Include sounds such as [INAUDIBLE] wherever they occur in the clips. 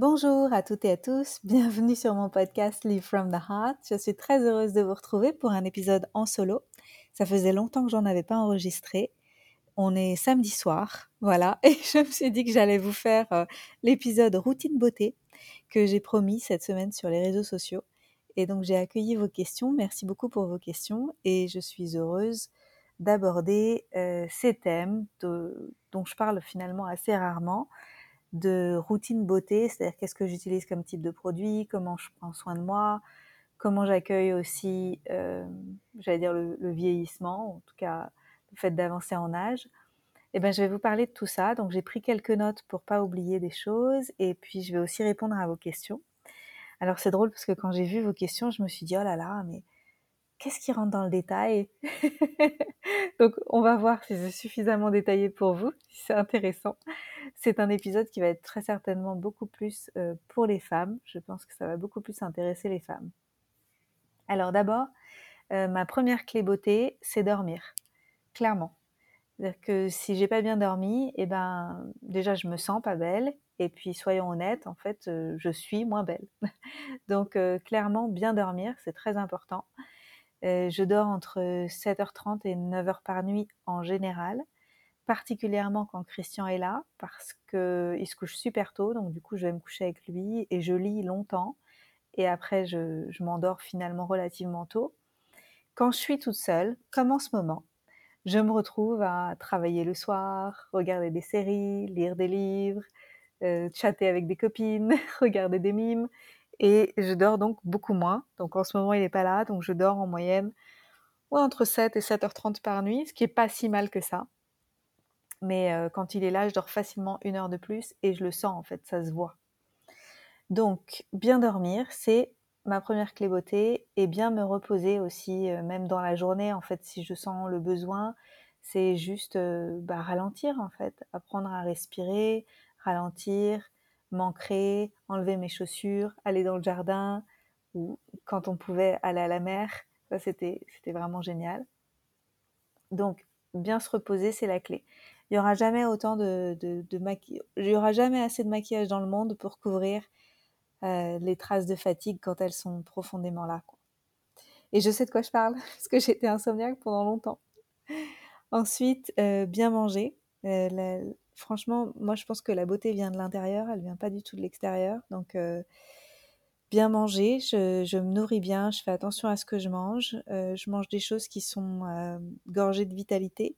Bonjour à toutes et à tous, [LAUGHS] bienvenue sur mon podcast Live from the Heart. Je suis très heureuse de vous retrouver pour un épisode en solo. Ça faisait longtemps que j'en avais pas enregistré. On est samedi soir, voilà, [LAUGHS] et je me suis dit que j'allais vous faire euh, l'épisode routine beauté que j'ai promis cette semaine sur les réseaux sociaux. Et donc j'ai accueilli vos questions, merci beaucoup pour vos questions et je suis heureuse d'aborder euh, ces thèmes dont je parle finalement assez rarement de routine beauté, c'est-à-dire qu'est-ce que j'utilise comme type de produit, comment je prends soin de moi, comment j'accueille aussi, euh, j'allais dire le, vieillissement, en tout cas le fait d'avancer en âge. Eh ben, je vais vous parler de tout ça. Donc, j'ai pris quelques notes pour pas oublier des choses, et puis je vais aussi répondre à vos questions. Alors, c'est drôle parce que quand j'ai vu vos questions, je me suis dit oh là là, mais qu'est-ce qui rentre dans le détail? [LAUGHS] Donc, on va voir si c'est suffisamment détaillé pour vous, si c'est intéressant. C'est un épisode qui va être très certainement beaucoup plus euh, pour les femmes. Je pense que ça va beaucoup plus intéresser les femmes. Alors d'abord, euh, ma première clé beauté, c'est dormir. Clairement. C'est-à-dire que si j'ai pas bien dormi, eh ben déjà je me sens pas belle. Et puis soyons honnêtes, en fait, euh, je suis moins belle. [LAUGHS] Donc clairement, bien dormir, c'est très important. Je dors entre 7h30 et 9h par nuit en général particulièrement quand Christian est là, parce qu'il se couche super tôt, donc du coup je vais me coucher avec lui et je lis longtemps, et après je, m'endors finalement relativement tôt. Quand je suis toute seule, comme en ce moment, je me retrouve à travailler le soir, regarder des séries, lire des livres, euh, chatter avec des copines, [LAUGHS] regarder des mimes, et je dors donc beaucoup moins. Donc en ce moment il n'est pas là, donc je dors en moyenne entre 7 et 7h30 par nuit, ce qui est pas si mal que ça. Mais quand il est là, je dors facilement une heure de plus et je le sens en fait, ça se voit. Donc, bien dormir, c'est ma première clé beauté et bien me reposer aussi, même dans la journée, en fait, si je sens le besoin, c'est juste bah, ralentir en fait, apprendre à respirer, ralentir, m'ancrer, enlever mes chaussures, aller dans le jardin ou quand on pouvait aller à la mer, ça c'était vraiment génial. Donc, bien se reposer, c'est la clé il y aura jamais autant de, de, maquillage, il aura jamais assez de maquillage dans le monde pour couvrir euh, les traces de fatigue quand elles sont profondément là. Et je sais de quoi je parle, [LAUGHS] parce que j'étais insomniaque pendant longtemps. Ensuite, euh, bien manger. Euh, franchement, moi je pense que la beauté vient de l'intérieur, elle vient pas du tout de l'extérieur. Donc, bien manger, je, me nourris bien, je fais attention à ce que je mange. je mange des choses qui sont gorgées de vitalité.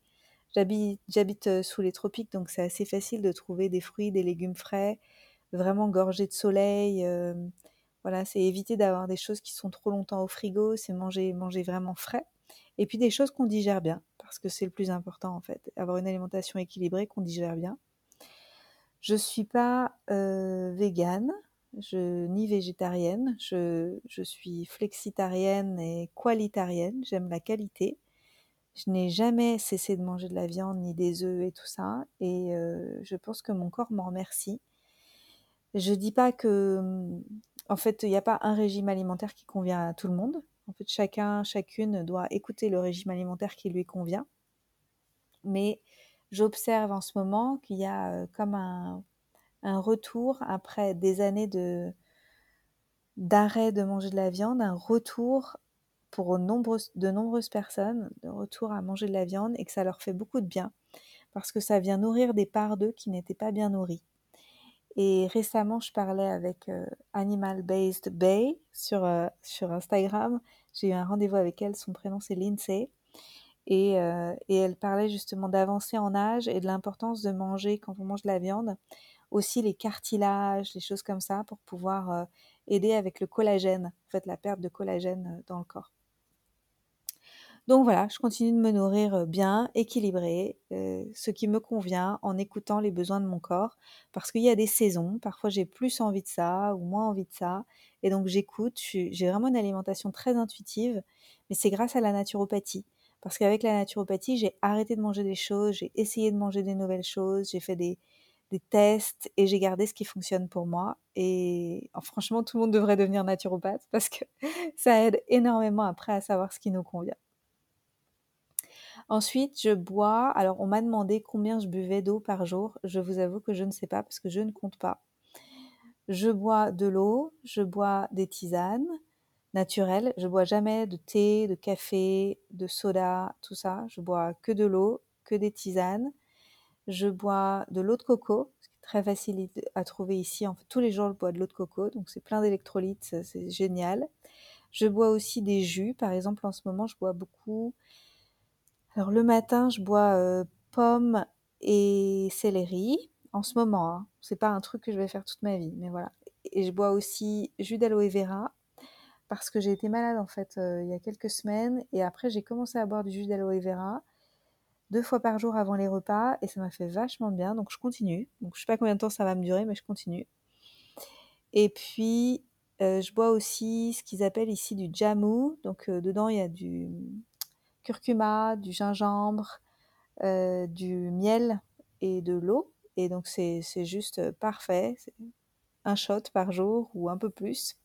J'habite euh, sous les tropiques, donc c'est assez facile de trouver des fruits, des légumes frais, vraiment gorgés de soleil. Euh, voilà, c'est éviter d'avoir des choses qui sont trop longtemps au frigo, c'est manger, manger vraiment frais. Et puis des choses qu'on digère bien, parce que c'est le plus important en fait, avoir une alimentation équilibrée qu'on digère bien. Je suis pas euh, végane, je, ni végétarienne, je, je suis flexitarienne et qualitarienne, j'aime la qualité. Je n'ai jamais cessé de manger de la viande ni des œufs et tout ça, et je pense que mon corps m'en remercie. Je dis pas que, en fait, il n'y a pas un régime alimentaire qui convient à tout le monde. En fait, chacun, chacune doit écouter le régime alimentaire qui lui convient. Mais j'observe en ce moment qu'il y a comme un, un, retour après des années de d'arrêt de manger de la viande, un retour pour de nombreuses personnes de retour à manger de la viande et que ça leur fait beaucoup de bien parce que ça vient nourrir des parts d'eux qui n'étaient pas bien nourries. Et récemment, je parlais avec euh, Animal Based Bay sur, euh, sur Instagram. J'ai eu un rendez-vous avec elle, son prénom c'est Lindsay. Et, euh, et, elle parlait justement d'avancer en âge et de l'importance de manger, quand on mange de la viande, aussi les cartilages, les choses comme ça, pour pouvoir aider avec le collagène, en fait la perte de collagène dans le corps. Donc voilà, je continue de me nourrir bien, équilibré, ce qui me convient en écoutant les besoins de mon corps, parce qu'il y a des saisons, parfois j'ai plus envie de ça ou moins envie de ça, et donc j'écoute, j'ai vraiment une alimentation très intuitive, mais c'est grâce à la naturopathie. Parce qu'avec la naturopathie, j'ai arrêté de manger des choses, j'ai essayé de manger des nouvelles choses, j'ai fait des, tests et j'ai gardé ce qui fonctionne pour moi. Et franchement, tout le monde devrait devenir naturopathe parce que [LAUGHS] ça aide énormément après à savoir ce qui nous convient. Ensuite, je bois. Alors, on m'a demandé combien je buvais d'eau par jour. Je vous avoue que je ne sais pas parce que je ne compte pas. Je bois de l'eau, je bois des tisanes naturelles. Je bois jamais de thé, de café, de soda, tout ça. Je bois que de l'eau, que des tisanes. Je bois de l'eau de coco, ce qui est très facile à trouver ici. En fait, tous les jours, je bois de l'eau de coco, donc c'est plein d'électrolytes, c'est génial. Je bois aussi des jus. Par exemple, en ce moment, je bois beaucoup. Alors le matin, je bois pommes et céleri. En ce moment, hein. c'est pas un truc que je vais faire toute ma vie, mais voilà. Et je bois aussi jus d'aloe vera parce que j'ai été malade en fait il y a quelques semaines et après j'ai commencé à boire du jus d'aloe vera deux fois par jour avant les repas et ça m'a fait vachement bien. Donc je continue. Donc je sais pas combien de temps ça va me durer, mais je continue. Et puis je bois aussi ce qu'ils appellent ici du jamu. Donc dedans il y a du curcuma, du gingembre, euh, du miel et de l'eau. Et donc c'est juste parfait. Un shot par jour ou un peu plus.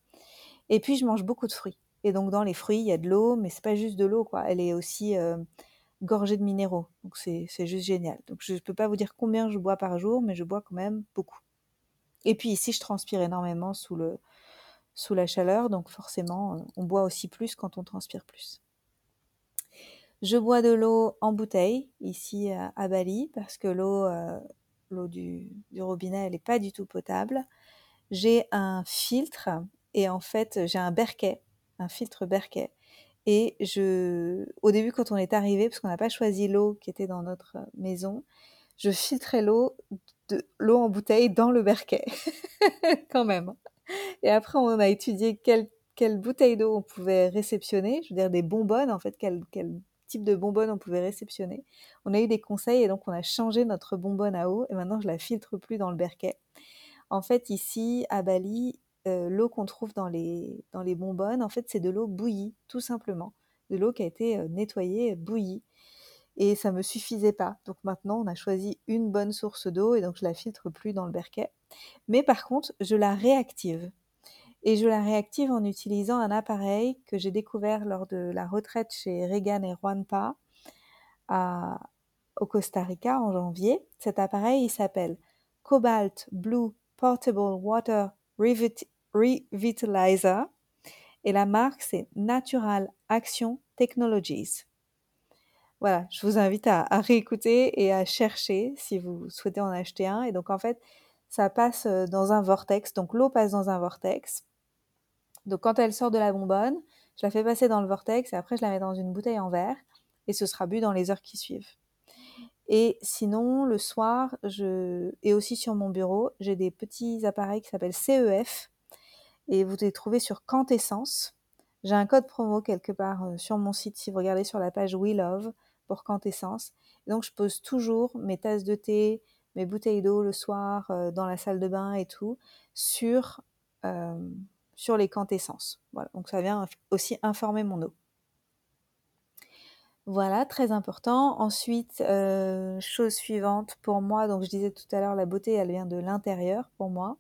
Et puis je mange beaucoup de fruits. Et donc dans les fruits, il y a de l'eau, mais c'est pas juste de l'eau. Elle est aussi gorgée de minéraux. Donc c'est juste génial. Donc je ne peux pas vous dire combien je bois par jour, mais je bois quand même beaucoup. Et puis ici, je transpire énormément sous, le, sous la chaleur, donc forcément, euh, on boit aussi plus quand on transpire plus. Je bois de l'eau en bouteille ici à, Bali parce que l'eau euh, l'eau du, robinet, elle n'est pas du tout potable. J'ai un filtre et en fait, j'ai un berquet, un filtre berquet et je, au début, quand on est arrivé, parce qu'on n'a pas choisi l'eau qui était dans notre maison, je filtrais l'eau, l'eau en bouteille dans le berquet, [LAUGHS] quand même. Et après, on a étudié quelle, quelle bouteille d'eau on pouvait réceptionner, je veux dire des bonbonnes, en fait, quel, quel type de bonbonne on pouvait réceptionner. On a eu des conseils et donc on a changé notre bonbonne à eau et maintenant je la filtre plus dans le berquet. En fait, ici, à Bali, euh, l'eau qu'on trouve dans les, dans les bonbonnes, en fait, c'est de l'eau bouillie, tout simplement. De l'eau qui a été euh, nettoyée, bouillie. Et ça me suffisait pas. Donc maintenant, on a choisi une bonne source d'eau et donc je la filtre plus dans le berquet. Mais par contre, je la réactive. Et je la réactive en utilisant un appareil que j'ai découvert lors de la retraite chez Regan et Juanpa à, au Costa Rica en janvier. Cet appareil, il s'appelle Cobalt Blue Portable Water Revitalizer et la marque c'est Natural Action Technologies. Voilà, je vous invite à, réécouter et à chercher si vous souhaitez en acheter un. Et donc en fait, ça passe euh, dans un vortex, donc l'eau passe dans un vortex. Donc quand elle sort de la bonbonne, je la fais passer dans le vortex et après je la mets dans une bouteille en verre et ce sera bu dans les heures qui suivent. Et sinon, le soir, je... et aussi sur mon bureau, j'ai des petits appareils qui s'appellent CEF, et vous les trouvez sur Quantessence. J'ai un code promo quelque part euh, sur mon site si vous regardez sur la page We Love pour Quantessence. donc je pose toujours mes tasses de thé, mes bouteilles d'eau le soir euh, dans la salle de bain et tout sur, euh, sur les quantescences. Voilà, donc ça vient aussi informer mon eau. Voilà, très important. Ensuite, chose suivante pour moi, donc je disais tout à l'heure, la beauté, elle vient de l'intérieur pour moi.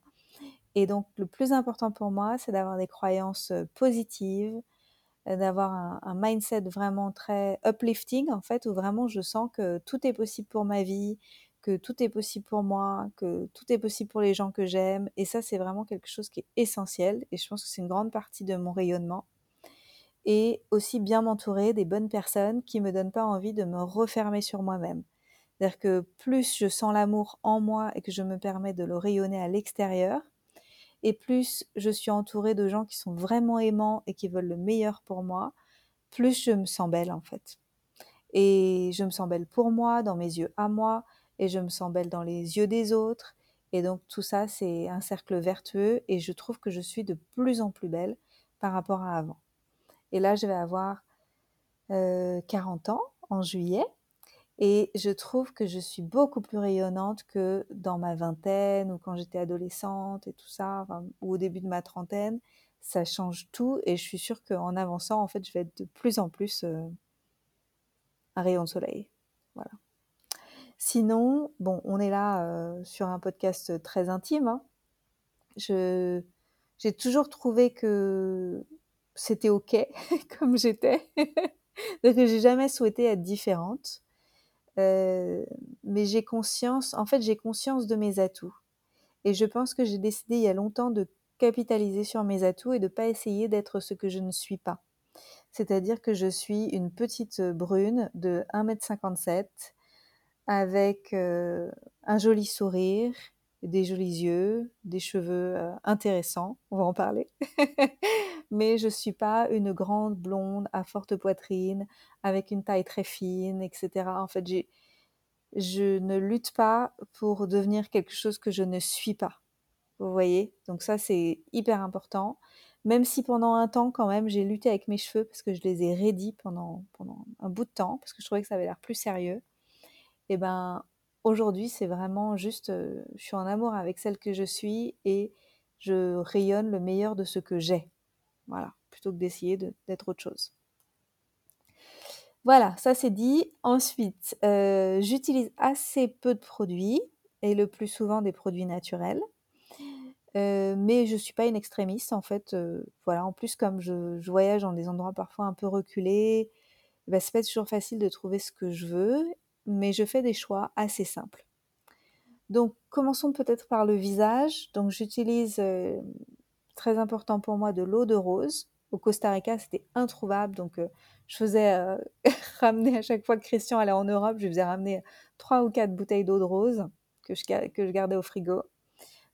Et donc, le plus important pour moi, c'est d'avoir des croyances positives, d'avoir un, mindset vraiment très uplifting, en fait, où vraiment je sens que tout est possible pour ma vie, que tout est possible pour moi, que tout est possible pour les gens que j'aime. Et ça, c'est vraiment quelque chose qui est essentiel. Et je pense que c'est une grande partie de mon rayonnement. Et aussi bien m'entourer des bonnes personnes qui me donnent pas envie de me refermer sur moi-même. C'est-à-dire que plus je sens l'amour en moi et que je me permets de le rayonner à l'extérieur, et plus je suis entourée de gens qui sont vraiment aimants et qui veulent le meilleur pour moi, plus je me sens belle en fait. Et je me sens belle pour moi, dans mes yeux à moi, et je me sens belle dans les yeux des autres. Et donc tout ça, c'est un cercle vertueux et je trouve que je suis de plus en plus belle par rapport à avant. Et là, je vais avoir 40 euh, ans en juillet et je trouve que je suis beaucoup plus rayonnante que dans ma vingtaine ou quand j'étais adolescente et tout ça, ou au début de ma trentaine. Ça change tout et je suis sûre qu'en avançant, en fait, je vais être de plus en plus euh, un rayon de soleil. Voilà. Sinon, bon, on est là euh, sur un podcast très intime. Hein. Je, j'ai toujours trouvé que c'était ok [LAUGHS] comme j'étais. [LAUGHS] Donc j'ai jamais souhaité être différente. Euh, mais j'ai conscience, en fait, j'ai conscience de mes atouts. Et je pense que j'ai décidé il y a longtemps de capitaliser sur mes atouts et de ne pas essayer d'être ce que je ne suis pas. C'est-à-dire que je suis une petite brune de 1m57 avec euh, un joli sourire, des jolis yeux, des cheveux euh, intéressants, on va en parler. [LAUGHS] Mais je ne suis pas une grande blonde à forte poitrine, avec une taille très fine, etc. En fait, je ne lutte pas pour devenir quelque chose que je ne suis pas. Vous voyez? Donc ça, c'est hyper important. Même si pendant un temps, quand même, j'ai lutté avec mes cheveux parce que je les ai raidis pendant, pendant un bout de temps, parce que je trouvais que ça avait l'air plus sérieux. Et ben, aujourd'hui, c'est vraiment juste, euh, je suis en amour avec celle que je suis et je rayonne le meilleur de ce que j'ai. Voilà, plutôt que d'essayer d'être autre chose. Voilà, ça c'est dit. Ensuite, euh, j'utilise assez peu de produits et le plus souvent des produits naturels. Euh, mais je ne suis pas une extrémiste en fait. voilà, en plus comme je, voyage dans des endroits parfois un peu reculés, bah, c'est pas toujours facile de trouver ce que je veux mais je fais des choix assez simples. Donc, commençons peut-être par le visage. Donc, j'utilise, euh, très important pour moi, de l'eau de rose. Au Costa Rica, c'était introuvable. Donc, euh, je faisais euh, [LAUGHS] ramener à chaque fois que Christian allait en Europe, je faisais ramener trois ou quatre bouteilles d'eau de rose que je, que je gardais au frigo.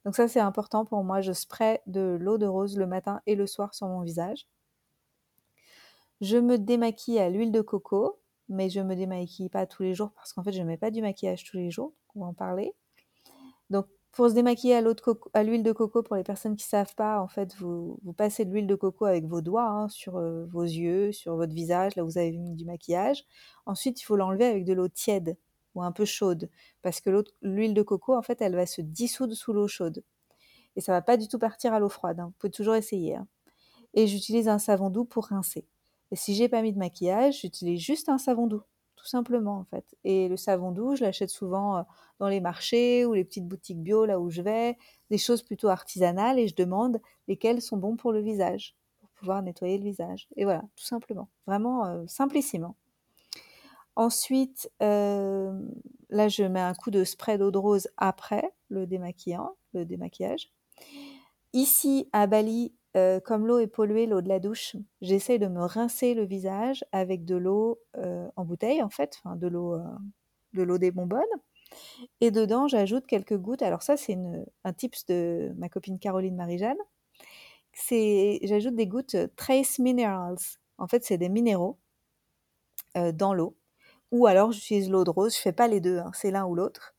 Donc, ça, c'est important pour moi. Je spray de l'eau de rose le matin et le soir sur mon visage. Je me démaquille à l'huile de coco mais je me démaquille pas tous les jours parce qu'en fait, je ne mets pas du maquillage tous les jours. On va en parler. Donc, pour se démaquiller à l'huile de coco, pour les personnes qui ne savent pas, en fait, vous, passez de l'huile de coco avec vos doigts hein, sur euh, vos yeux, sur votre visage, là où vous avez mis du maquillage. Ensuite, il faut l'enlever avec de l'eau tiède ou un peu chaude parce que l'huile de coco, en fait, elle va se dissoudre sous l'eau chaude. Et ça va pas du tout partir à l'eau froide. Hein. Vous pouvez toujours essayer. Hein. Et j'utilise un savon doux pour rincer. Et si j'ai pas mis de maquillage, j'utilise juste un savon doux, tout simplement en fait. Et le savon doux, je l'achète souvent euh, dans les marchés ou les petites boutiques bio là où je vais, des choses plutôt artisanales et je demande lesquelles sont bons pour le visage, pour pouvoir nettoyer le visage. Et voilà, tout simplement, vraiment euh. Ensuite, euh, là, je mets un coup de spray d'eau de rose après le démaquillant, le démaquillage. Ici, à Bali, euh, comme l'eau est polluée, l'eau de la douche, j'essaie de me rincer le visage avec de l'eau euh, en bouteille, en fait, enfin, de l'eau, euh, de l'eau des bonbonnes. Et dedans, j'ajoute quelques gouttes. Alors ça, c'est un tips de ma copine Caroline Marie-Jeanne. J'ajoute des gouttes Trace Minerals. En fait, c'est des minéraux dans l'eau. Ou alors, j'utilise l'eau de rose. Je fais pas les deux, hein, c'est l'un ou l'autre.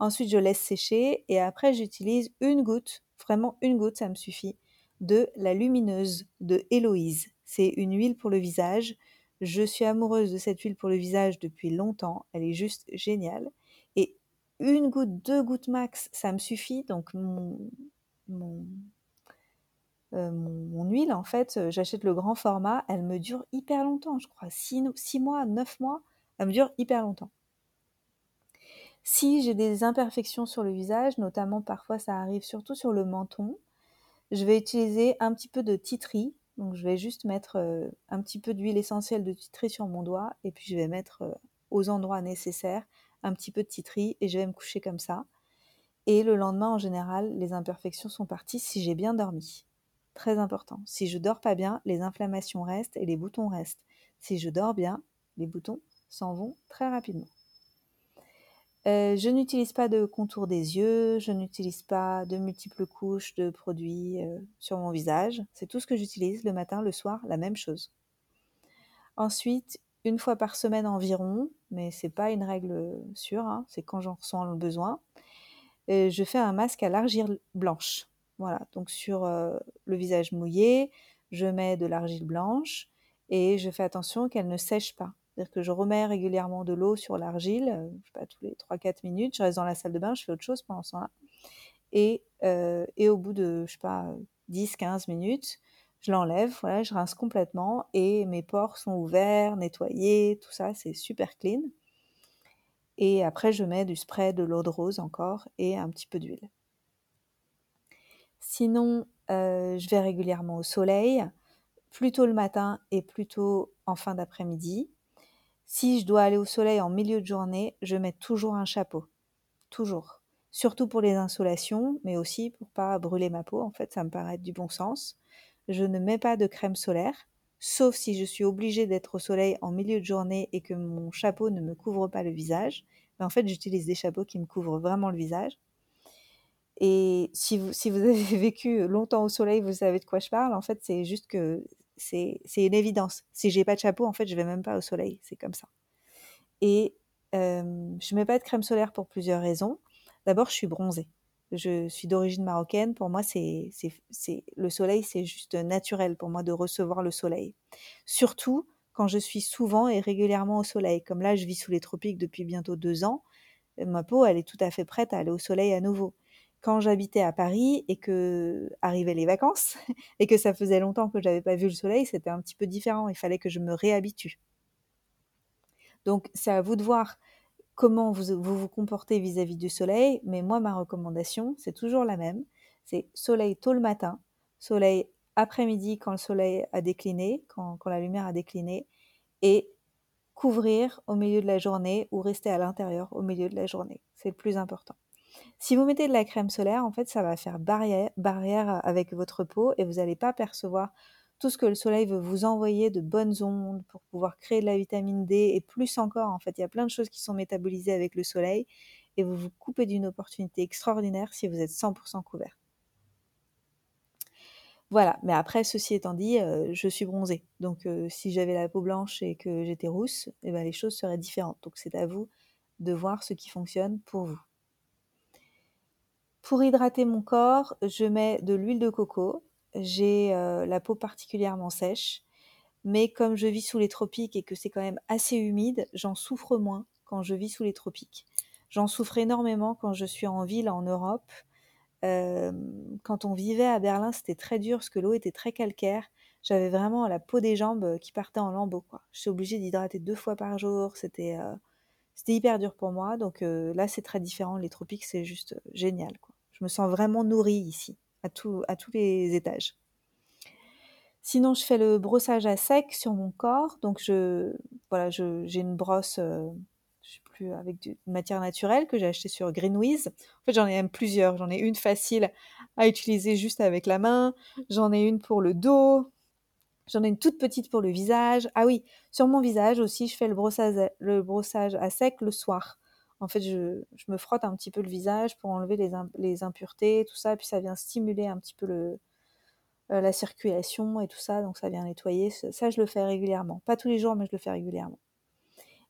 Ensuite, je laisse sécher et après, j'utilise une goutte, vraiment une goutte, ça me suffit, de la lumineuse de Héloïse. C'est une huile pour le visage. Je suis amoureuse de cette huile pour le visage depuis longtemps. Elle est juste géniale. Et une goutte, deux gouttes max, ça me suffit. Donc mon, euh, huile, en fait, euh, j'achète le grand format. Elle me dure hyper longtemps, je crois. Six, six mois, neuf mois, elle me dure hyper longtemps. Si j'ai des imperfections sur le visage, notamment parfois ça arrive surtout sur le menton, je vais utiliser un petit peu de titri. Donc je vais juste mettre euh, un petit peu d'huile essentielle de titri sur mon doigt et puis je vais mettre euh, aux endroits nécessaires un petit peu de titri et je vais me coucher comme ça. Et le lendemain, en général, les imperfections sont parties si j'ai bien dormi. Très important. Si je dors pas bien, les inflammations restent et les boutons restent. Si je dors bien, les boutons s'en vont très rapidement. Euh, je n'utilise pas de contour des yeux, je n'utilise pas de multiples couches de produits euh, sur mon visage. C'est tout ce que j'utilise le matin, le soir, la même chose. Ensuite, une fois par semaine environ, mais c'est pas une règle sûre, hein, c'est quand j'en ressens le besoin, euh, je fais un masque à l'argile blanche. Voilà, donc sur le visage mouillé, je mets de l'argile blanche et je fais attention qu'elle ne sèche pas. C'est-à-dire que je remets régulièrement de l'eau sur l'argile, euh, je sais pas, tous les 3-4 minutes, je reste dans la salle de bain, je fais autre chose pendant ce temps-là. Et, euh, et, au bout de, je sais pas, 10-15 minutes, je l'enlève, voilà, je rince complètement et mes pores sont ouverts, nettoyés, tout ça, c'est super clean. Et après, je mets du spray de l'eau de rose encore et un petit peu d'huile. Sinon, euh, je vais régulièrement au soleil, plutôt le matin et plutôt en fin d'après-midi. Si je dois aller au soleil en milieu de journée, je mets toujours un chapeau. Toujours. surtout pour les insolations, mais aussi pour pas brûler ma peau. En fait, ça me paraît du bon sens. Je ne mets pas de crème solaire, sauf si je suis obligée d'être au soleil en milieu de journée et que mon chapeau ne me couvre pas le visage. Mais en fait, j'utilise des chapeaux qui me couvrent vraiment le visage. Et si vous [LAUGHS] avez vécu longtemps au soleil, vous savez de quoi je parle. En fait, c'est juste que c'est une évidence. Si j'ai pas de chapeau, en fait, je vais même pas au soleil. C'est comme ça. Et euh, je mets pas de crème solaire pour plusieurs raisons. D'abord, je suis bronzée. Je suis d'origine marocaine. Pour moi, c'est le soleil, c'est juste naturel pour moi de recevoir le soleil. Surtout quand je suis souvent et régulièrement au soleil. Comme là, je vis sous les tropiques depuis bientôt deux ans. Ma peau, elle est tout à fait prête à aller au soleil à nouveau quand j'habitais à Paris et que arrivaient les vacances [LAUGHS] et que ça faisait longtemps que j'avais pas vu le soleil, c'était un petit peu différent. Il fallait que je me réhabitue. Donc c'est à vous de voir comment vous vous, comportez vis-à-vis du soleil. Mais moi, ma recommandation, c'est toujours la même. C'est soleil tôt le matin, soleil après-midi quand le soleil a décliné, quand la lumière a décliné, et couvrir au milieu de la journée ou rester à l'intérieur au milieu de la journée. C'est le plus important. Si vous mettez de la crème solaire, en fait, ça va faire barrière, avec votre peau et vous n'allez pas percevoir tout ce que le soleil veut vous envoyer de bonnes ondes pour pouvoir créer de la vitamine D et plus encore. En fait, il y a plein de choses qui sont métabolisées avec le soleil et vous vous coupez d'une opportunité extraordinaire si vous êtes 100% couvert. Voilà, mais après, ceci étant dit, euh, je suis bronzée. Donc, euh, si j'avais la peau blanche et que j'étais rousse, eh ben, les choses seraient différentes. Donc, c'est à vous de voir ce qui fonctionne pour vous. Pour hydrater mon corps, je mets de l'huile de coco. J'ai euh, la peau particulièrement sèche, mais comme je vis sous les tropiques et que c'est quand même assez humide, j'en souffre moins quand je vis sous les tropiques. J'en souffre énormément quand je suis en ville en Europe. Euh, quand on vivait à Berlin, c'était très dur parce que l'eau était très calcaire. J'avais vraiment la peau des jambes qui partait en lambeaux. Je suis obligée d'hydrater deux fois par jour. C'était euh, hyper dur pour moi. Donc là, c'est très différent. Les tropiques, c'est juste génial. Je me sens vraiment nourrie ici, à, tous les étages. Sinon, je fais le brossage à sec sur mon corps. Donc, voilà, j'ai une brosse, euh, sais plus, avec de matière naturelle que j'ai acheté sur Greenwiz. En fait, j'en ai même plusieurs. J'en ai une facile à utiliser juste avec la main. J'en ai une pour le dos. J'en ai une toute petite pour le visage. Ah oui, sur mon visage aussi, je fais le brossage à sec le soir en fait, je, me frotte un petit peu le visage pour enlever les, impuretés, tout ça, puis ça vient stimuler un petit peu euh, la circulation et tout ça, donc ça vient nettoyer. Ça, je le fais régulièrement. Pas tous les jours, mais je le fais régulièrement.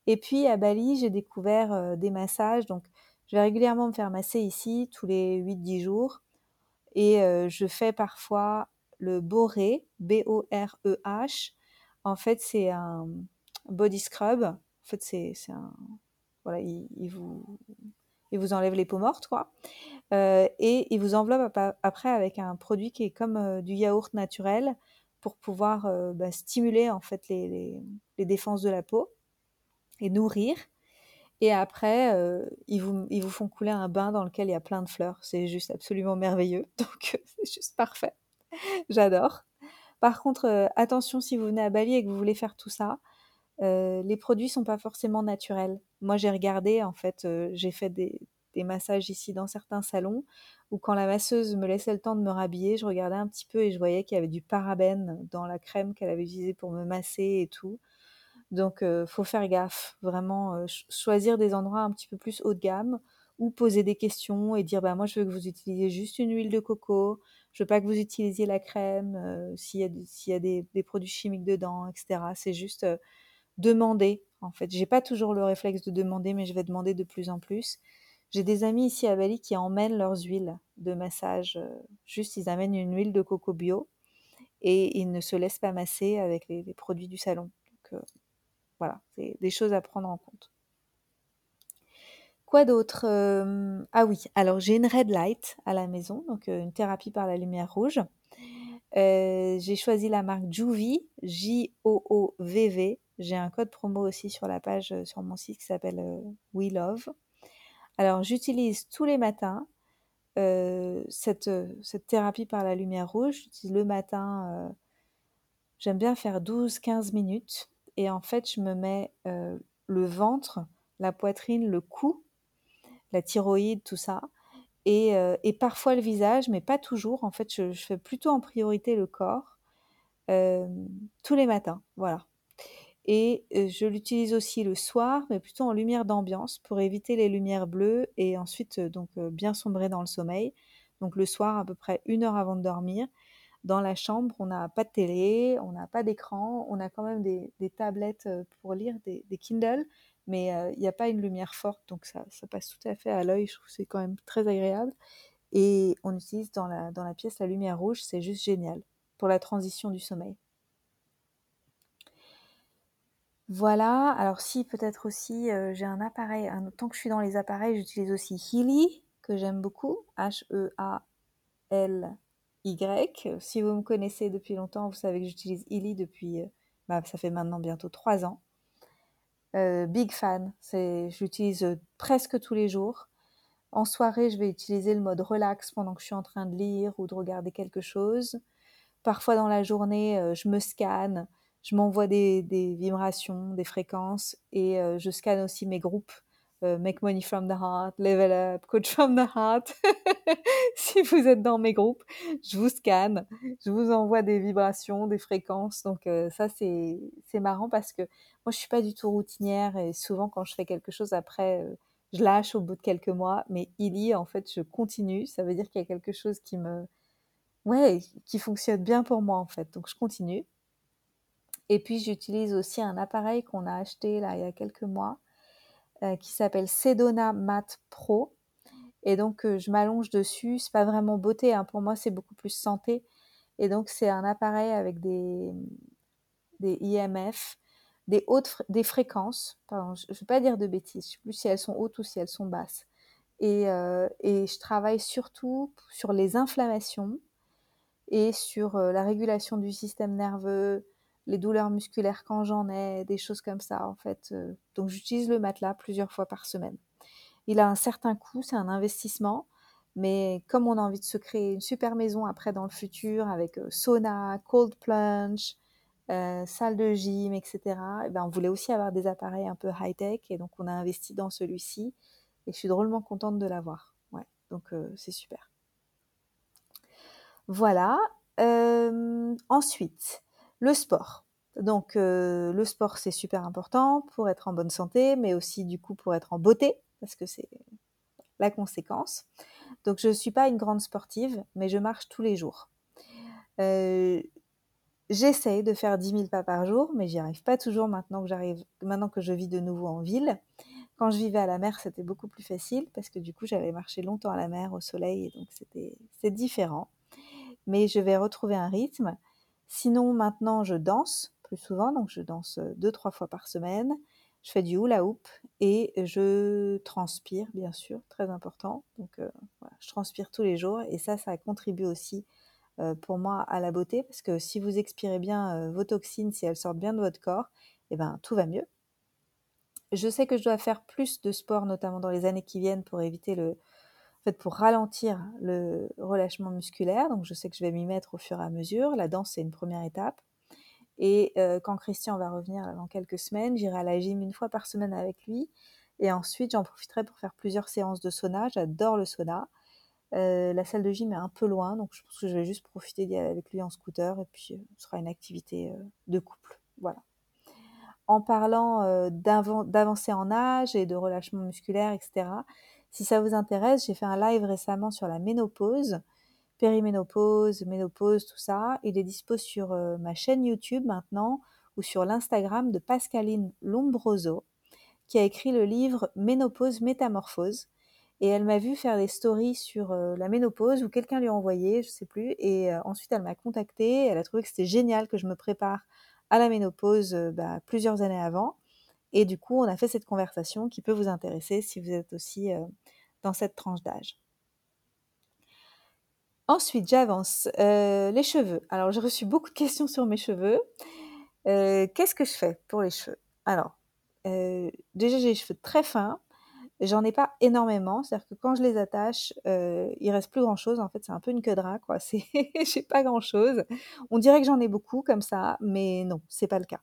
Et puis à Bali, j'ai découvert euh, des massages, donc je vais régulièrement me faire masser ici tous les 8-10 jours. Et euh, je fais parfois le Boré, B-O-R-E-H. En fait, c'est un body scrub. En fait, c'est un, voilà, il, vous, il enlève les peaux mortes, quoi. Euh, et il vous enveloppe après avec un produit qui est comme euh, du yaourt naturel pour pouvoir euh, bah, stimuler en fait les, défenses de la peau et nourrir. Et après, ils vous font couler un bain dans lequel il y a plein de fleurs. C'est juste absolument merveilleux. [LAUGHS] Donc, c'est juste parfait. J'adore. Par contre, attention si vous venez à Bali et que vous voulez faire tout ça, les produits sont pas forcément naturels. Moi, j'ai regardé, en fait, j'ai fait des, massages ici dans certains salons où quand la masseuse me laissait le temps de me rhabiller, je regardais un petit peu et je voyais qu'il y avait du parabène dans la crème qu'elle avait utilisée pour me masser et tout. Donc, euh, faut faire gaffe, vraiment choisir des endroits un petit peu plus haut de gamme ou poser des questions et dire bah moi je veux que vous utilisiez juste une huile de coco, je veux pas que vous utilisiez la crème s'il y a, des, produits chimiques dedans, etc. C'est juste demander. En fait, j'ai pas toujours le réflexe de demander, mais je vais demander de plus en plus. J'ai des amis ici à Bali qui emmènent leurs huiles de massage. Euh, juste, ils amènent une huile de coco bio et ils ne se laissent pas masser avec les, produits du salon. Donc euh, voilà, c'est des choses à prendre en compte. Quoi d'autre euh, Ah oui, alors j'ai une red light à la maison, donc une thérapie par la lumière rouge. j'ai choisi la marque Joovy, J-O-O-V-V. J'ai un code promo aussi sur la page euh, sur mon site qui s'appelle euh, We Love. Alors j'utilise tous les matins euh, cette, cette, thérapie par la lumière rouge. J'utilise le matin, j'aime bien faire 12-15 minutes. Et en fait, je me mets le ventre, la poitrine, le cou, la thyroïde, tout ça. et, et parfois le visage, mais pas toujours. En fait, je, je fais plutôt en priorité le corps tous les matins. Voilà. Et je l'utilise aussi le soir, mais plutôt en lumière d'ambiance pour éviter les lumières bleues et ensuite donc bien sombrer dans le sommeil. Donc le soir, à peu près une heure avant de dormir, dans la chambre, on n'a pas de télé, on n'a pas d'écran, on a quand même des, tablettes pour lire, des, des Kindle, mais il n'y a pas une lumière forte, donc ça, ça passe tout à fait à l'œil. Je trouve que c'est quand même très agréable. Et on utilise dans la, dans la pièce la lumière rouge, c'est juste génial pour la transition du sommeil. Voilà, alors si peut-être aussi euh, j'ai un appareil, tant que je suis dans les appareils, j'utilise aussi Healy, que j'aime beaucoup, H-E-A-L-Y. Si vous me connaissez depuis longtemps, vous savez que j'utilise Healy depuis, euh, bah, ça fait maintenant bientôt trois ans. Euh, big fan, euh, presque tous les jours. En soirée, je vais utiliser le mode relax pendant que je suis en train de lire ou de regarder quelque chose. Parfois dans la journée, je me scanne, je m'envoie des, vibrations, des fréquences et euh, je scanne aussi mes groupes. euh, Make Money from the Heart, Level Up, Coach from the Heart. [LAUGHS] si vous êtes dans mes groupes, je vous scanne, je vous envoie des vibrations, des fréquences. Donc euh, ça, c'est marrant parce que moi, je suis pas du tout routinière et souvent quand je fais quelque chose après, euh, je lâche au bout de quelques mois. Mais Illy, en fait, je continue. Ça veut dire qu'il y a quelque chose qui me, ouais, qui fonctionne bien pour moi en fait. Donc je continue. Et puis j'utilise aussi un appareil qu'on a acheté là il y a quelques mois euh, qui s'appelle Sedona Mat Pro. Et donc euh, je m'allonge dessus. C'est pas vraiment beauté, hein. pour moi c'est beaucoup plus santé. Et donc c'est un appareil avec des, des IMF, des hautes, des fréquences. Pardon, je ne vais pas dire de bêtises. Je sais plus si elles sont hautes ou si elles sont basses. Et, euh, et je travaille surtout sur les inflammations et sur la régulation du système nerveux, les douleurs musculaires quand j'en ai, des choses comme ça en fait. Euh, Donc j'utilise le matelas plusieurs fois par semaine. Il a un certain coût, c'est un investissement, mais comme on a envie de se créer une super maison après dans le futur avec euh, sauna, cold plunge, euh, salle de gym, etc. eh ben, on voulait aussi avoir des appareils un peu high-tech et donc on a investi dans celui-ci et je suis drôlement contente de l'avoir. Ouais, donc c'est super. Voilà. Ensuite, le sport. Donc, euh, le sport, c'est super important pour être en bonne santé, mais aussi du coup pour être en beauté, parce que c'est la conséquence. Donc, je ne suis pas une grande sportive, mais je marche tous les jours. Euh, J'essaye de faire 10 000 pas par jour, mais j'y arrive pas toujours maintenant que j'arrive, je vis de nouveau en ville. Quand je vivais à la mer, c'était beaucoup plus facile parce que du coup, j'avais marché longtemps à la mer, au soleil, et donc c'était, c'est différent mais je vais retrouver un rythme. Sinon, maintenant, je danse plus souvent, donc je danse euh, deux, trois fois par semaine. Je fais du hula hoop et je transpire, bien sûr, très important. Donc, euh, voilà, je transpire tous les jours et ça, ça contribue aussi euh, pour moi à la beauté parce que si vous expirez bien vos toxines, si elles sortent bien de votre corps, eh ben, tout va mieux. Je sais que je dois faire plus de sport, notamment dans les années qui viennent, pour éviter le, pour ralentir le relâchement musculaire. Donc, je sais que je vais m'y mettre au fur et à mesure. La danse, c'est une première étape. Et euh, quand Christian va revenir dans quelques semaines, j'irai à la gym une fois par semaine avec lui. Et ensuite, j'en profiterai pour faire plusieurs séances de sauna. J'adore le sauna. Euh, la salle de gym est un peu loin, donc je pense que je vais juste profiter d'y aller avec lui en scooter. Et puis, euh, ce sera une activité de couple. Voilà. En parlant d'avan- d'avancée en âge et de relâchement musculaire, etc., si ça vous intéresse, j'ai fait un live récemment sur la ménopause, périménopause, ménopause, tout ça. Il est dispo sur euh, ma chaîne YouTube maintenant ou sur l'Instagram de Pascaline Lombroso, qui a écrit le livre Ménopause Métamorphose. Et elle m'a vu faire des stories sur euh, la ménopause ou quelqu'un lui a envoyé, je sais plus. Et euh, ensuite, elle m'a contactée. Elle a trouvé que c'était génial que je me prépare à la ménopause bah, plusieurs années avant. Et du coup, on a fait cette conversation qui peut vous intéresser si vous êtes aussi euh, dans cette tranche d'âge. Ensuite, j'avance. Euh, les cheveux. Alors, j'ai reçu beaucoup de questions sur mes cheveux. Euh, Qu'est-ce que je fais pour les cheveux? Alors, déjà, j'ai les cheveux très fins. J'en ai pas énormément. C'est-à-dire que quand je les attache, il reste plus grand-chose. En fait, c'est un peu une queue de rat, quoi. [LAUGHS] J'ai pas grand-chose. On dirait que j'en ai beaucoup comme ça, mais non, c'est pas le cas.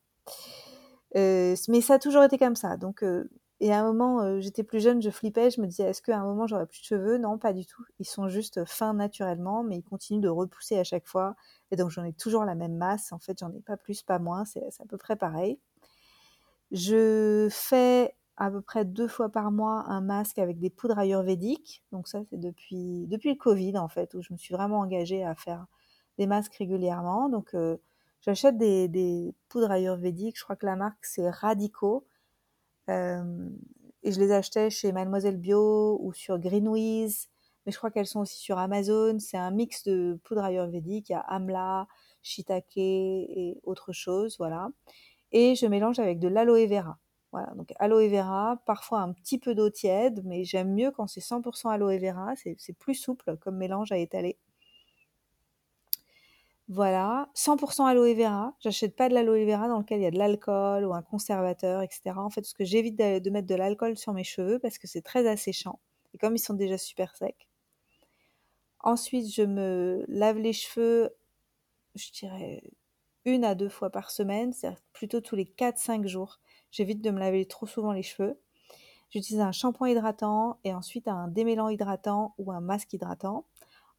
Euh, mais ça a toujours été comme ça. Donc, euh, et à un moment, euh, j'étais plus jeune, je flippais, je me disais, est-ce qu'à un moment j'aurai plus de cheveux? Non, pas du tout. Ils sont juste fins naturellement, mais ils continuent de repousser à chaque fois. Et donc j'en ai toujours la même masse. En fait, j'en ai pas plus, pas moins. C'est à peu près pareil. Je fais à peu près deux fois par mois un masque avec des poudres ayurvédiques. Donc ça, c'est depuis, le Covid, en fait, où je me suis vraiment engagée à faire des masques régulièrement. Donc j'achète des, des, poudres ayurvédiques. Je crois que la marque, c'est Radico. Euh, et je les achetais chez Mademoiselle Bio ou sur Greenwiz. Mais je crois qu'elles sont aussi sur Amazon. C'est un mix de poudre ayurvédique. Il y a amla, shiitake et autre chose. Voilà. Et je mélange avec de l'aloe vera. Voilà, donc aloe vera, parfois un petit peu d'eau tiède, mais j'aime mieux quand c'est 100% aloe vera, c'est plus souple comme mélange à étaler. Voilà, 100% aloe vera. J'achète pas de l'aloe vera dans lequel il y a de l'alcool ou un conservateur, etc. En fait, parce que j'évite de, mettre de l'alcool sur mes cheveux parce que c'est très asséchant. Et comme ils sont déjà super secs. Ensuite, je me lave les cheveux, je dirais une à deux fois par semaine, c'est plutôt tous les 4-5 jours. J'évite de me laver trop souvent les cheveux. J'utilise un shampoing hydratant et ensuite un démêlant hydratant ou un masque hydratant.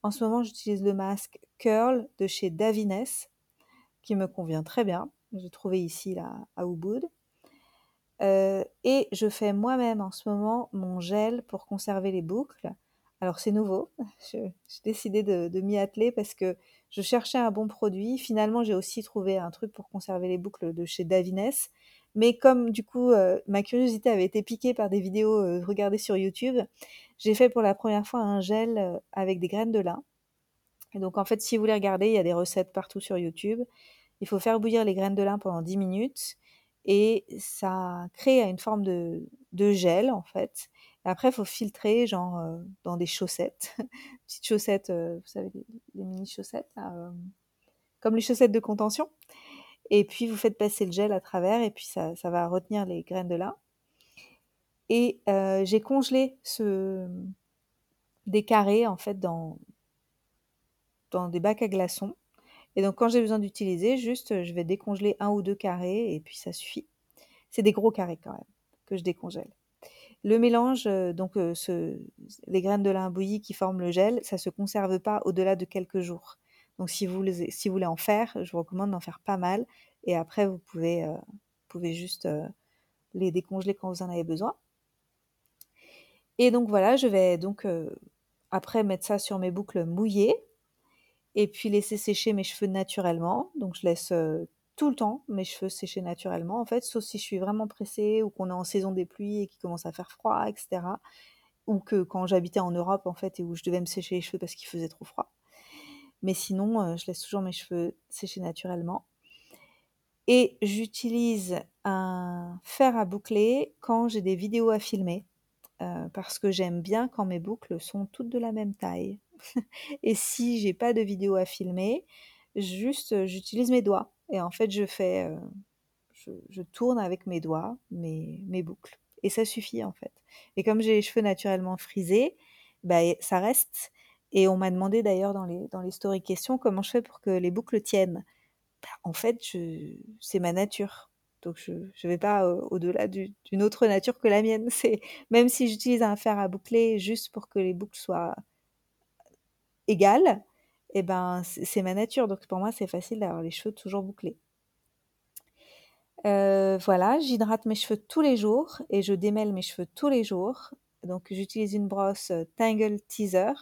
En ce moment, j'utilise le masque Curl de chez Davines qui me convient très bien. J'ai trouvé ici à Ubud. Euh, et je fais moi-même en ce moment mon gel pour conserver les boucles. Alors c'est nouveau, [LAUGHS] j'ai décidé de, de m'y atteler parce que je cherchais un bon produit. Finalement, j'ai aussi trouvé un truc pour conserver les boucles de chez Davines. Mais comme du coup, euh, ma curiosité avait été piquée par des vidéos euh, regardées sur YouTube, j'ai fait pour la première fois un gel euh, avec des graines de lin. Et donc en fait, si vous voulez regarder, il y a des recettes partout sur YouTube. Il faut faire bouillir les graines de lin pendant 10 minutes et ça crée une forme de, gel en fait. Après, il faut filtrer genre dans des chaussettes, [LAUGHS] petites chaussettes, vous savez, les, mini chaussettes, comme les chaussettes de contention. Et puis vous faites passer le gel à travers et puis ça, ça va retenir les graines de lin. Et j'ai congelé ce, des carrés en fait dans, dans des bacs à glaçons. Et donc quand j'ai besoin d'utiliser, juste je vais décongeler un ou deux carrés et puis ça suffit. C'est des gros carrés quand même que je décongèle. Le mélange, donc ce, les graines de lin bouilli qui forment le gel, ça se conserve pas au-delà de quelques jours. Donc si vous, voulez en faire, je vous recommande d'en faire pas mal. Et après, vous pouvez, euh, juste euh, les décongeler quand vous en avez besoin. Et donc voilà, je vais donc euh, après mettre ça sur mes boucles mouillées et puis laisser sécher mes cheveux naturellement. Donc je laisse tout le temps mes cheveux sécher naturellement en fait, sauf si je suis vraiment pressée ou qu'on est en saison des pluies et qu'il commence à faire froid, etc. Ou que quand j'habitais en Europe en fait et où je devais me sécher les cheveux parce qu'il faisait trop froid. Mais sinon, je laisse toujours mes cheveux sécher naturellement. Et j'utilise un fer à boucler quand j'ai des vidéos à filmer, euh, parce que j'aime bien quand mes boucles sont toutes de la même taille. [LAUGHS] et si j'ai pas de vidéo à filmer, juste j'utilise mes doigts. Et en fait, je fais, euh, je, je, tourne avec mes doigts mes, mes boucles. Et ça suffit en fait. Et comme j'ai les cheveux naturellement frisés, bah, ça reste. Et on m'a demandé d'ailleurs dans les, dans les stories questions comment je fais pour que les boucles tiennent. Bah, en fait, c'est ma nature. Donc je ne vais pas au-delà d'une autre nature que la mienne. [LAUGHS] C'est même si j'utilise un fer à boucler juste pour que les boucles soient égales, et eh ben c'est ma nature. Donc pour moi, c'est facile d'avoir les cheveux toujours bouclés. Euh, voilà, j'hydrate mes cheveux tous les jours et je démêle mes cheveux tous les jours. Donc j'utilise une brosse Tangle Teaser.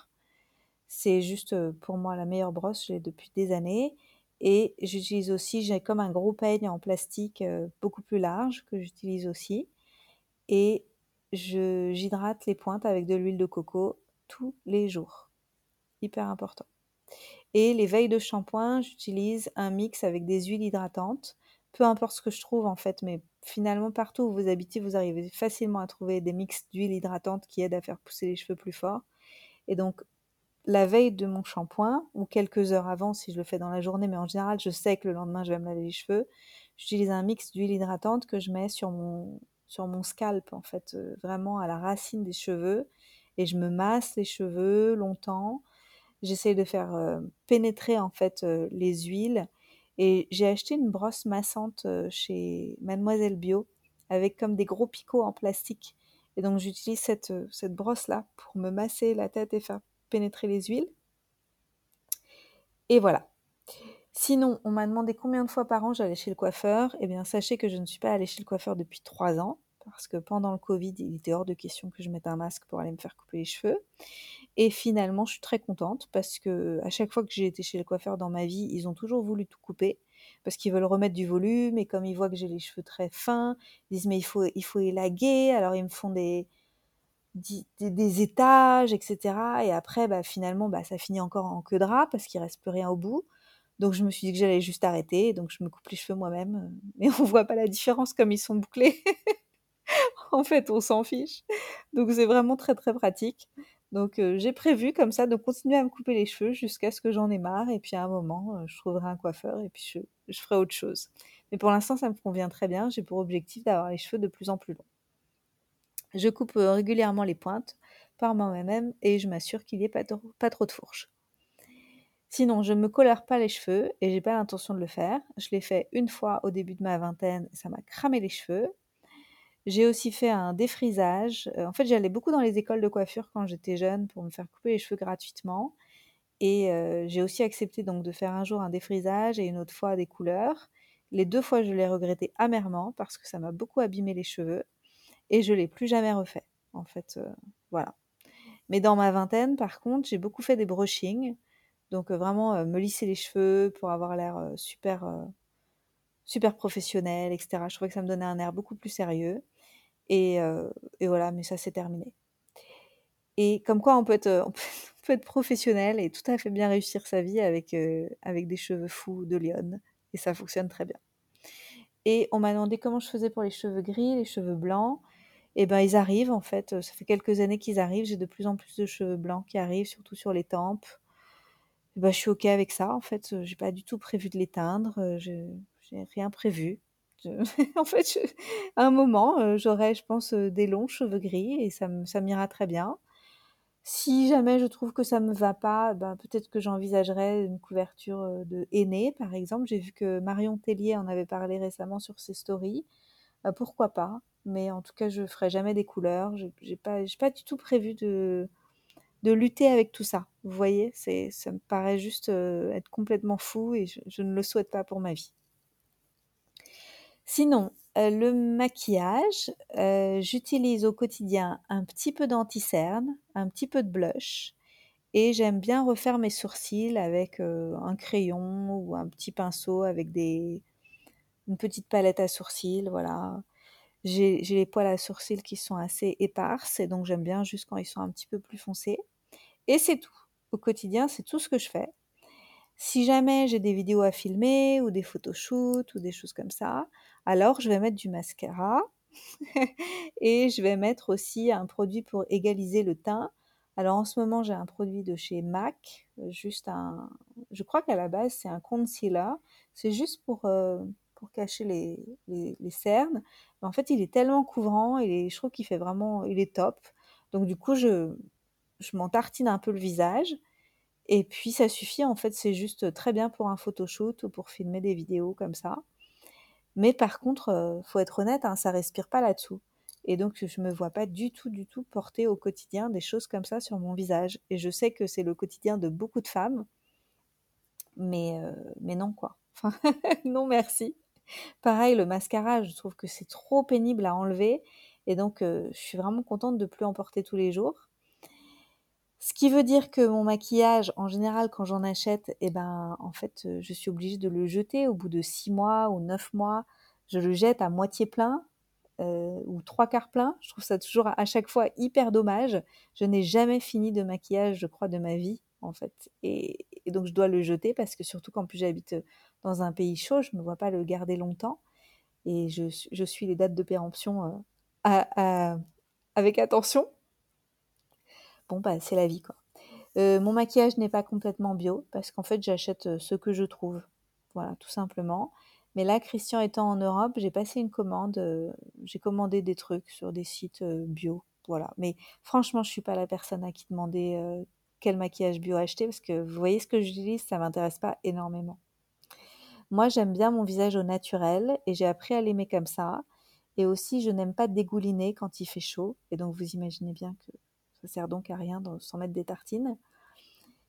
C'est juste pour moi la meilleure brosse, j'ai depuis des années. Et j'utilise aussi, j'ai comme un gros peigne en plastique beaucoup plus large que j'utilise aussi. Et j'hydrate les pointes avec de l'huile de coco tous les jours. Hyper important. Et les veilles de shampoing, j'utilise un mix avec des huiles hydratantes. Peu importe ce que je trouve en fait, mais finalement partout où vous habitez, vous arrivez facilement à trouver des mix d'huile hydratante qui aident à faire pousser les cheveux plus fort. Et donc la veille de mon shampoing, ou quelques heures avant si je le fais dans la journée, mais en général, je sais que le lendemain, je vais me laver les cheveux. J'utilise un mix d'huile hydratante que je mets sur mon, sur mon scalp, en fait, euh, vraiment à la racine des cheveux. Et je me masse les cheveux longtemps. J'essaie de faire euh, pénétrer, en fait, euh, les huiles. Et j'ai acheté une brosse massante chez Mademoiselle Bio avec comme des gros picots en plastique. Et donc j'utilise cette, cette brosse-là pour me masser la tête et faire pénétrer les huiles. Et voilà. Sinon, on m'a demandé combien de fois par an j'allais chez le coiffeur. Eh bien, sachez que je ne suis pas allée chez le coiffeur depuis trois ans, parce que pendant le Covid, il était hors de question que je mette un masque pour aller me faire couper les cheveux. Et finalement, je suis très contente parce que à chaque fois que j'ai été chez le coiffeur dans ma vie, ils ont toujours voulu tout couper parce qu'ils veulent remettre du volume et comme ils voient que j'ai les cheveux très fins, ils disent mais il faut il faut élaguer. Alors ils me font des des, étages, etc. Et après, bah, finalement, bah, ça finit encore en queue de rat parce qu'il reste plus rien au bout. Donc je me suis dit que j'allais juste arrêter, donc je me coupe les cheveux moi-même. Mais [LAUGHS] on voit pas la différence comme ils sont bouclés. [LAUGHS] en fait, on s'en fiche. Donc c'est vraiment très très pratique. Donc euh, j'ai prévu comme ça de continuer à me couper les cheveux jusqu'à ce que j'en ai marre. Et puis à un moment, euh, je trouverai un coiffeur et puis je, je ferai autre chose. Mais pour l'instant, ça me convient très bien. J'ai pour objectif d'avoir les cheveux de plus en plus longs. Je coupe euh, régulièrement les pointes par moi-même et je m'assure qu'il n'y ait pas trop, de fourches. Sinon, je ne me colore pas les cheveux et j'ai pas l'intention de le faire. Je l'ai fait une fois au début de ma vingtaine et ça m'a cramé les cheveux. J'ai aussi fait un défrisage. Euh, en fait, j'allais beaucoup dans les écoles de coiffure quand j'étais jeune pour me faire couper les cheveux gratuitement. Et euh, j'ai aussi accepté donc de faire un jour un défrisage et une autre fois des couleurs. Les deux fois, je l'ai regretté amèrement parce que ça m'a beaucoup abîmé les cheveux et je l'ai plus jamais refait. En fait, euh, voilà. Mais dans ma vingtaine, par contre, j'ai beaucoup fait des brushings. Donc vraiment me lisser les cheveux pour avoir l'air super, super professionnel, etc. Je trouvais que ça me donnait un air beaucoup plus sérieux. Et, et voilà, mais ça c'est terminé. Et comme quoi on peut, être, on [LAUGHS] peut être professionnel et tout à fait bien réussir sa vie avec, avec des cheveux fous de lionne. Et ça fonctionne très bien. Et on m'a demandé comment je faisais pour les cheveux gris, les cheveux blancs. Et eh ben ils arrivent en fait. Ça fait quelques années qu'ils arrivent. J'ai de plus en plus de cheveux blancs qui arrivent, surtout sur les tempes. Bah, je suis OK avec ça, en fait, j'ai pas du tout prévu de l'éteindre, j'ai rien prévu. [LAUGHS] en fait, à un moment, j'aurai, je pense, des longs cheveux gris et ça m'ira très bien. Si jamais je trouve que ça me va pas, ben, peut-être que j'envisagerais une couverture, de henné, par exemple. J'ai vu que Marion Tellier en avait parlé récemment sur ses stories. Bah, pourquoi pas? Mais en tout cas, je ferai jamais des couleurs. J'ai j'ai pas pas du tout prévu de de lutter avec tout ça. Vous voyez, c'est, ça me paraît juste euh, être complètement fou et je, ne le souhaite pas pour ma vie. Sinon, euh, le maquillage, euh, j'utilise au quotidien un petit peu d'anti-cerne, un petit peu de blush et j'aime bien refaire mes sourcils avec un crayon ou un petit pinceau avec des, une petite palette à sourcils, voilà. J'ai, les poils à sourcils qui sont assez éparses et donc j'aime bien juste quand ils sont un petit peu plus foncés. Et c'est tout. Au quotidien, c'est tout ce que je fais. Si jamais j'ai des vidéos à filmer ou des photoshoots ou des choses comme ça, alors je vais mettre du mascara [LAUGHS] et je vais mettre aussi un produit pour égaliser le teint. Alors en ce moment, j'ai un produit de chez MAC, juste un je crois qu'à la base, c'est un concealer, c'est juste pour euh, pour cacher les, cernes. en fait, il est tellement couvrant et je trouve qu'il fait vraiment il est top. Donc du coup, je je m'en tartine un peu le visage. Et puis ça suffit, en fait, c'est juste très bien pour un photoshoot ou pour filmer des vidéos comme ça. Mais par contre, euh, faut être honnête, hein, ça respire pas là-dessous. Et donc je me vois pas du tout, du tout porter au quotidien des choses comme ça sur mon visage. Et je sais que c'est le quotidien de beaucoup de femmes, mais euh, mais non quoi. [LAUGHS] Non merci. Pareil, le mascara, je trouve que c'est trop pénible à enlever. Et donc, je suis vraiment contente de plus en porter tous les jours. Ce qui veut dire que mon maquillage, en général, quand j'en achète, eh ben, en fait, je suis obligée de le jeter au bout de six mois ou neuf mois. Je le jette à moitié plein ou trois quarts plein. Je trouve ça toujours à chaque fois hyper dommage. Je n'ai jamais fini de maquillage, je crois, de ma vie, en fait. Et, donc, je dois le jeter parce que surtout quand plus j'habite dans un pays chaud, je ne vois pas le garder longtemps. Et je, suis les dates de péremption euh, avec attention bon bah c'est la vie quoi. Euh, mon maquillage n'est pas complètement bio parce qu'en fait j'achète euh, ce que je trouve, voilà tout simplement. Mais là, Christian étant en Europe, j'ai passé une commande, j'ai commandé des trucs sur des sites bio, voilà. Mais franchement, je suis pas la personne à qui demander quel maquillage bio acheter parce que vous voyez ce que j'utilise, ça m'intéresse pas énormément. Moi, j'aime bien mon visage au naturel et j'ai appris à l'aimer comme ça. Et aussi, je n'aime pas dégouliner quand il fait chaud. Et donc, vous imaginez bien que ça sert donc à rien de s'en mettre des tartines.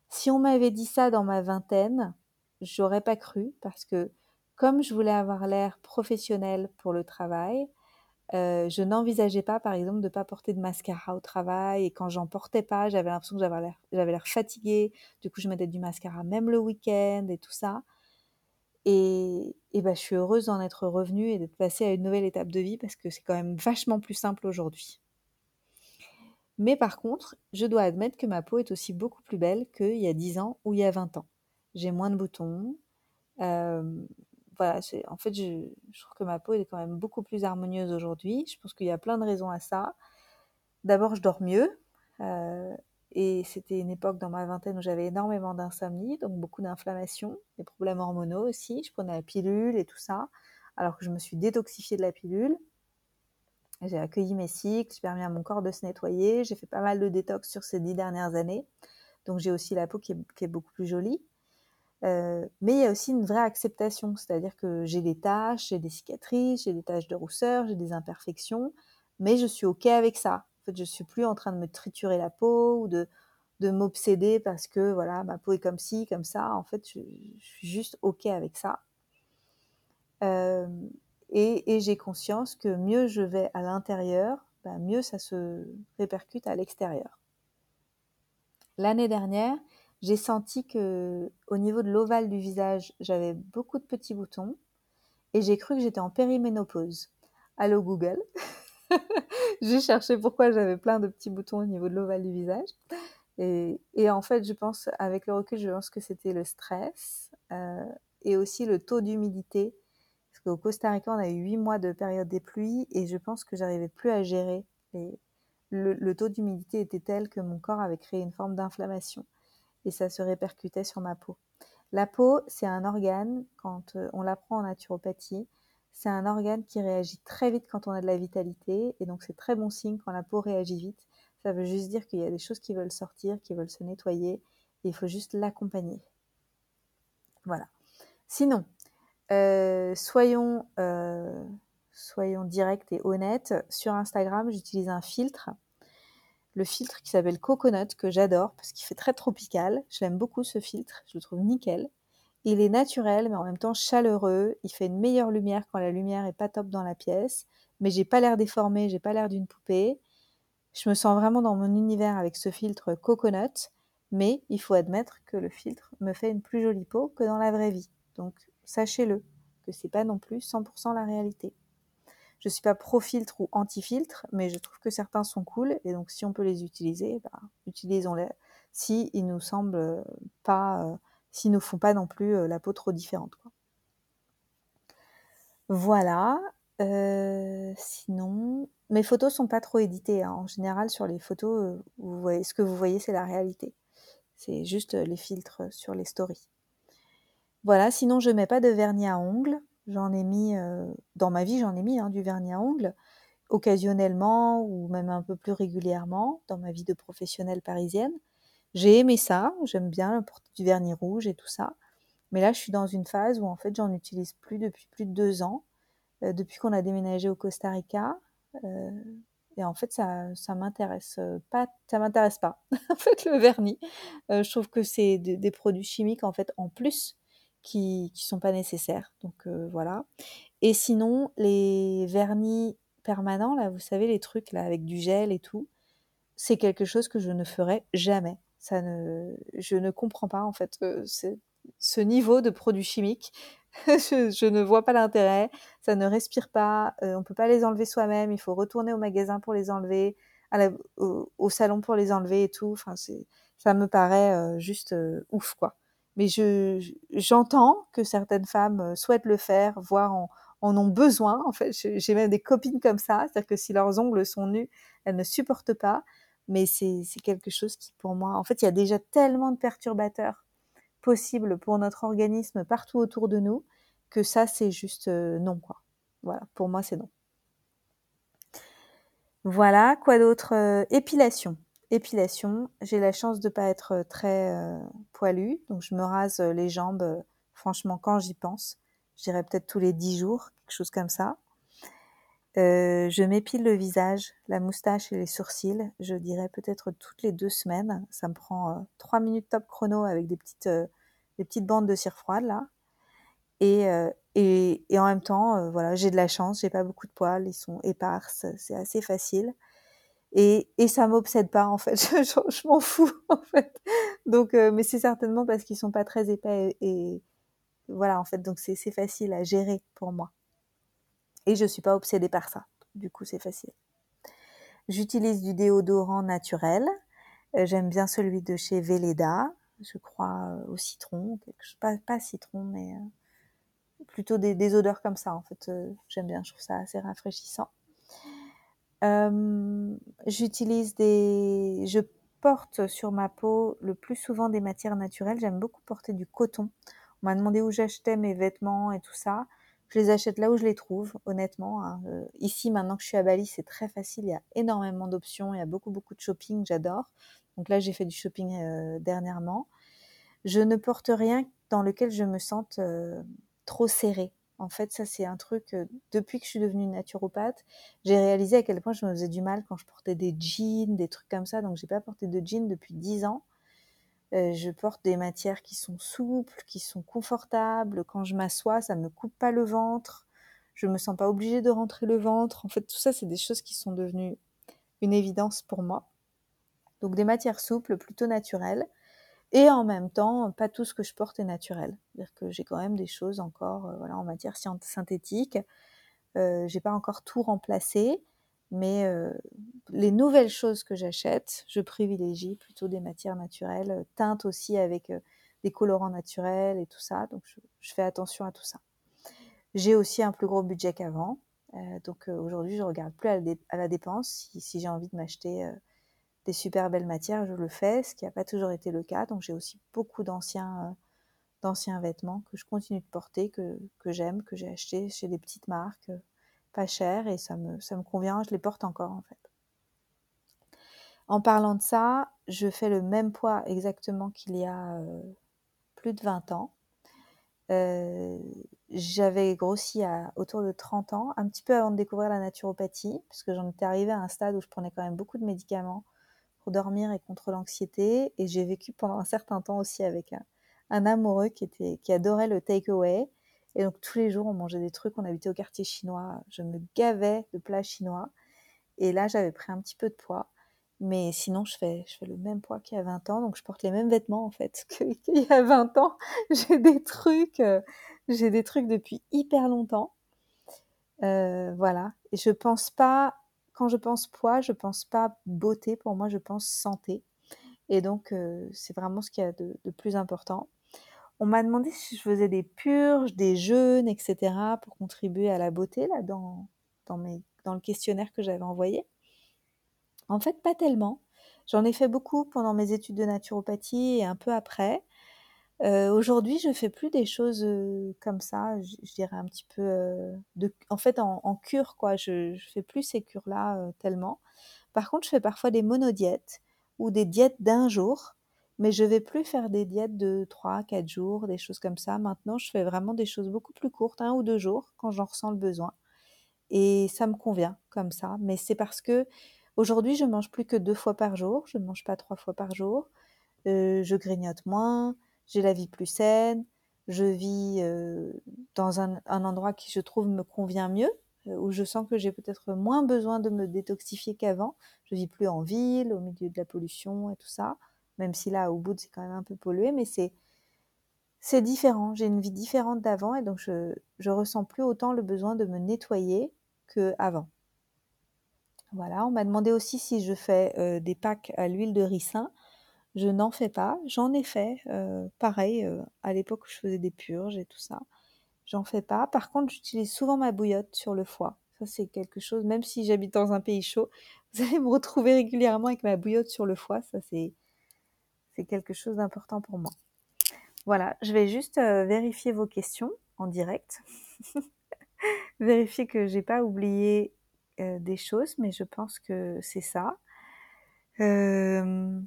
Si on m'avait dit ça dans ma vingtaine, j'aurais pas cru parce que comme je voulais avoir l'air professionnel pour le travail, euh, je n'envisageais pas, par exemple, de ne pas porter de mascara au travail. Et quand j'en portais pas, j'avais l'impression que j'avais l'air, j'avais l'air fatiguée. Du coup, je mettais du mascara même le week-end et tout ça. Et, bah, je suis heureuse d'en être revenue et d'être passée à une nouvelle étape de vie parce que c'est quand même vachement plus simple aujourd'hui. Mais par contre, je dois admettre que ma peau est aussi beaucoup plus belle qu'il y a 10 ans ou il y a 20 ans. J'ai moins de boutons. Euh, voilà, en fait, je, trouve que ma peau est quand même beaucoup plus harmonieuse aujourd'hui. Je pense qu'il y a plein de raisons à ça. D'abord, je dors mieux. Euh, et c'était une époque dans ma vingtaine où j'avais énormément d'insomnie, donc beaucoup d'inflammation, des problèmes hormonaux aussi. Je prenais la pilule et tout ça, alors que je me suis détoxifiée de la pilule. J'ai accueilli mes cycles, j'ai permis à mon corps de se nettoyer. J'ai fait pas mal de détox sur ces dix dernières années. Donc j'ai aussi la peau qui est, beaucoup plus jolie. Euh, mais il y a aussi une vraie acceptation, c'est-à-dire que j'ai des taches, j'ai des cicatrices, j'ai des taches de rousseur, j'ai des imperfections, mais je suis ok avec ça. Fait, je suis plus en train de me triturer la peau ou de, de m'obséder parce que voilà, ma peau est comme ci, comme ça. En fait, je, suis juste ok avec ça. Euh, et, j'ai conscience que mieux je vais à l'intérieur, bah, mieux ça se répercute à l'extérieur. L'année dernière, j'ai senti que au niveau de l'ovale du visage, j'avais beaucoup de petits boutons et j'ai cru que j'étais en périménopause. Allô Google? [LAUGHS] [LAUGHS] j'ai cherché pourquoi j'avais plein de petits boutons au niveau de l'ovale du visage. Et, en fait, je pense, avec le recul, je pense que c'était le stress euh, et aussi le taux d'humidité au Costa Rica, on a eu huit mois de période des pluies et je pense que j'arrivais plus à gérer. Le, taux d'humidité était tel que mon corps avait créé une forme d'inflammation et ça se répercutait sur ma peau. La peau, c'est un organe, quand euh, on l'apprend en naturopathie, c'est un organe qui réagit très vite quand on a de la vitalité et donc c'est très bon signe quand la peau réagit vite. Ça veut juste dire qu'il y a des choses qui veulent sortir, qui veulent se nettoyer et il faut juste l'accompagner. Voilà. Sinon, euh, soyons, euh, soyons directs et honnêtes. Sur Instagram, j'utilise un filtre. Le filtre qui s'appelle Coconut, que j'adore parce qu'il fait très tropical. Je l'aime beaucoup ce filtre, je le trouve nickel. Il est naturel, mais en même temps chaleureux. Il fait une meilleure lumière quand la lumière est pas top dans la pièce. Mais j'ai pas l'air déformée, j'ai pas l'air d'une poupée. Je me sens vraiment dans mon univers avec ce filtre Coconut. Mais il faut admettre que le filtre me fait une plus jolie peau que dans la vraie vie. Donc sachez-le, que c'est pas non plus 100% la réalité. Je suis pas pro-filtre ou anti-filtre, mais je trouve que certains sont cool, et donc si on peut les utiliser, bah, utilisons-les. Si ils nous semblent pas, euh, s'ils nous font pas non plus euh, la peau trop différente. Voilà. Euh, sinon, mes photos sont pas trop éditées. Hein. En général, sur les photos, voyez, ce que vous voyez, c'est la réalité. C'est juste les filtres sur les stories. Voilà, sinon je mets pas de vernis à ongles. J'en ai mis, euh, dans ma vie, j'en ai mis hein, du vernis à ongles, occasionnellement ou même un peu plus régulièrement dans ma vie de professionnelle parisienne. J'ai aimé ça, j'aime bien porter du vernis rouge et tout ça. Mais là, je suis dans une phase où en fait, j'en utilise plus depuis plus de deux ans, euh, depuis qu'on a déménagé au Costa Rica. Euh, et en fait, ça, ça m'intéresse pas, ça m'intéresse pas. [LAUGHS] en fait, le vernis, je trouve que c'est des produits chimiques en fait en plus qui ne sont pas nécessaires. Donc euh, voilà. Et sinon, les vernis permanents, là, vous savez, les trucs là avec du gel et tout, c'est quelque chose que je ne ferai jamais. Ne, je ne comprends pas en fait euh, ce niveau de produits chimiques. [LAUGHS] je, ne vois pas l'intérêt. Ça ne respire pas. Euh, on peut pas les enlever soi-même. Il faut retourner au magasin pour les enlever, au, salon pour les enlever et tout. Enfin, ça me paraît juste ouf quoi mais je, j'entends que certaines femmes euh, souhaitent le faire, voire en, en ont besoin. En fait, j'ai même des copines comme ça, c'est-à-dire que si leurs ongles sont nus, elles ne supportent pas. Mais c'est, quelque chose qui, pour moi, en fait, il y a déjà tellement de perturbateurs possibles pour notre organisme partout autour de nous que ça, c'est juste euh, non, quoi. Voilà, pour moi, c'est non. Voilà, quoi d'autre euh, Épilation épilation. J'ai la chance de pas être très euh, poilue, donc je me rase les jambes, franchement, quand j'y pense. Je dirais peut-être tous les dix jours, quelque chose comme ça. Euh, je m'épile le visage, la moustache et les sourcils. Je dirais peut-être toutes les deux semaines. Ça me prend euh, trois minutes top chrono avec des petites, euh, des petites bandes de cire froide là. Et, et, en même temps, voilà, j'ai de la chance. J'ai pas beaucoup de poils. Ils sont éparses. C'est assez facile. Et, et ça m'obsède pas en fait. [LAUGHS] Je, m'en fous [LAUGHS] en fait. Donc, mais c'est certainement parce qu'ils sont pas très épais et, et voilà en fait. Donc c'est facile à gérer pour moi. Et je suis pas obsédée par ça. Du coup, c'est facile. J'utilise du déodorant naturel. Euh, J'aime bien celui de chez Veleda, je crois euh, au citron, pas, citron, mais euh, plutôt des, des, odeurs comme ça. En fait, j'aime bien, je trouve ça assez rafraîchissant. J'utilise des, je porte sur ma peau le plus souvent des matières naturelles. J'aime beaucoup porter du coton. On m'a demandé où j'achetais mes vêtements et tout ça. Je les achète là où je les trouve, honnêtement. Hein. Euh, ici, maintenant que je suis à Bali, c'est très facile. Il y a énormément d'options. Il y a beaucoup, beaucoup de shopping. J'adore. Donc là, j'ai fait du shopping euh, dernièrement. Je ne porte rien dans lequel je me sente euh, trop serrée. En fait, ça, c'est un truc, depuis que je suis devenue naturopathe, j'ai réalisé à quel point je me faisais du mal quand je portais des jeans, des trucs comme ça. Donc, j'ai pas porté de jeans depuis 10 ans. Euh, je porte des matières qui sont souples, qui sont confortables. Quand je m'assois, ça me coupe pas le ventre. Je me sens pas obligée de rentrer le ventre. En fait, tout ça, c'est des choses qui sont devenues une évidence pour moi. Donc, des matières souples, plutôt naturelles. Et en même temps, pas tout ce que je porte est naturel. C'est-à-dire que j'ai quand même des choses encore euh, voilà, en matière synthétique. Euh, j'ai pas encore tout remplacé, mais les nouvelles choses que j'achète, je privilégie plutôt des matières naturelles, teintes aussi avec des colorants naturels et tout ça. Donc je, fais attention à tout ça. J'ai aussi un plus gros budget qu'avant. Donc aujourd'hui, je regarde plus à la, dépense. Si, j'ai envie de m'acheter des super belles matières, je le fais, ce qui n'a pas toujours été le cas. Donc j'ai aussi beaucoup d'anciens vêtements que je continue de porter, que, j'aime, que j'ai acheté chez des petites marques, pas chères, et ça me, ça me convient, je les porte encore en fait. En parlant de ça, je fais le même poids exactement qu'il y a euh, plus de 20 ans. Euh, j'avais grossi à autour de 30 ans, un petit peu avant de découvrir la naturopathie, parce que j'en étais arrivée à un stade où je prenais quand même beaucoup de médicaments pour dormir et contre l'anxiété. Et j'ai vécu pendant un certain temps aussi avec un, un amoureux qui, était, qui adorait le takeaway. Et donc tous les jours, on mangeait des trucs. On habitait au quartier chinois. Je me gavais de plats chinois. Et là, j'avais pris un petit peu de poids. Mais sinon, je fais, le même poids qu'il y a 20 ans. Donc, je porte les mêmes vêtements, en fait, [LAUGHS] qu'il y a 20 ans. [LAUGHS] J'ai des trucs, euh, j'ai des trucs depuis hyper longtemps. Euh, voilà. Et je pense pas, quand je pense poids, je pense pas beauté. Pour moi, je pense santé. Et donc, euh, c'est vraiment ce qu'il y a de plus important. On m'a demandé si je faisais des purges, des jeûnes, etc. pour contribuer à la beauté, là, dans, dans, le questionnaire que j'avais envoyé. En fait, pas tellement. J'en ai fait beaucoup pendant mes études de naturopathie et un peu après. Euh, Aujourd'hui, je fais plus des choses euh, comme ça, je, dirais un petit peu euh, en fait en, cure quoi. Je, je fais plus ces cures là tellement. Par contre, je fais parfois des monodiètes ou des diètes d'un jour, mais je vais plus faire des diètes de 3, 4 jours, des choses comme ça. Maintenant, je fais vraiment des choses beaucoup plus courtes, un ou deux jours, quand j'en ressens le besoin. Et ça me convient comme ça. Mais c'est parce que aujourd'hui, je mange plus que deux fois par jour. Je ne mange pas trois fois par jour. Euh, je grignote moins. J'ai la vie plus saine. Je vis euh, dans un, endroit qui, je trouve, me convient mieux, euh, où je sens que j'ai peut-être moins besoin de me détoxifier qu'avant. Je vis plus en ville, au milieu de la pollution et tout ça même si là, au bout, c'est quand même un peu pollué, mais c'est c'est différent. J'ai une vie différente d'avant et donc je je ressens plus autant le besoin de me nettoyer que avant. Voilà, on m'a demandé aussi si je fais euh, des pâques à l'huile de ricin. Je n'en fais pas. J'en ai fait, euh, pareil, euh, à l'époque où je faisais des purges et tout ça. J'en fais pas. Par contre, j'utilise souvent ma bouillotte sur le foie. Ça, c'est quelque chose, même si j'habite dans un pays chaud, [LAUGHS] vous allez me retrouver régulièrement avec ma bouillotte sur le foie. Ça, c'est c'est quelque chose d'important pour moi. Voilà, je vais juste euh, vérifier vos questions en direct. [LAUGHS] vérifier que j'ai pas oublié euh, des choses, mais je pense que c'est ça. Euh...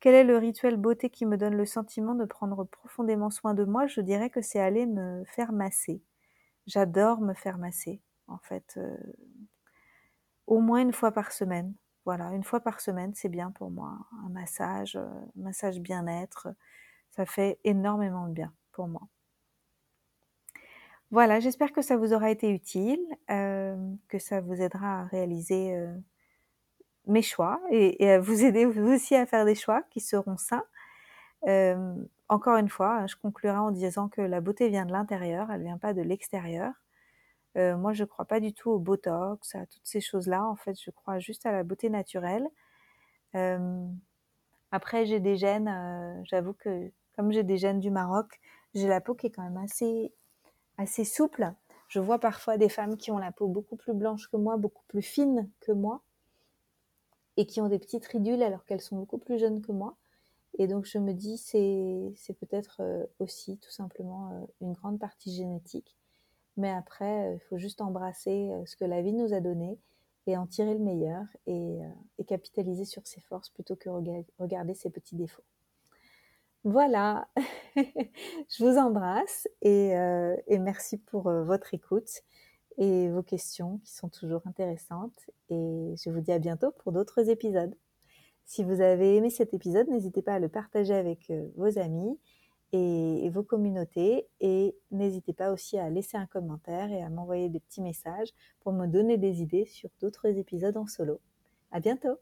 Quel est le rituel beauté qui me donne le sentiment de prendre profondément soin de moi? Je dirais que c'est aller me faire masser. J'adore me faire masser. en fait. au moins une fois par semaine. Voilà, une fois par semaine, c'est bien pour moi. Un massage, un massage bien-être, ça fait énormément de bien pour moi. Voilà, j'espère que ça vous aura été utile, que ça vous aidera à réaliser mes choix et, à vous aider aussi à faire des choix qui seront sains. encore une fois, je conclurai en disant que la beauté vient de l'intérieur, elle vient pas de l'extérieur. Moi, je ne crois pas du tout au botox, à toutes ces choses-là. En fait, je crois juste à la beauté naturelle. après, j'ai des gènes. J'avoue que comme j'ai des gènes du Maroc, j'ai la peau qui est quand même assez assez souple. Je vois parfois des femmes qui ont la peau beaucoup plus blanche que moi, beaucoup plus fine que moi, et qui ont des petites ridules alors qu'elles sont beaucoup plus jeunes que moi. Et donc je me dis c'est peut-être aussi tout simplement une grande partie génétique. Mais après, euh, il faut juste embrasser ce que la vie nous a donné et en tirer le meilleur et, et capitaliser sur ses forces plutôt que regarder ses petits défauts. Voilà, [LAUGHS] je vous embrasse et, merci pour votre écoute et vos questions qui sont toujours intéressantes. Et je vous dis à bientôt pour d'autres épisodes. Si vous avez aimé cet épisode, n'hésitez pas à le partager avec euh, vos amis et, vos communautés. Et n'hésitez pas aussi à laisser un commentaire et à m'envoyer des petits messages pour me donner des idées sur d'autres épisodes en solo. À bientôt!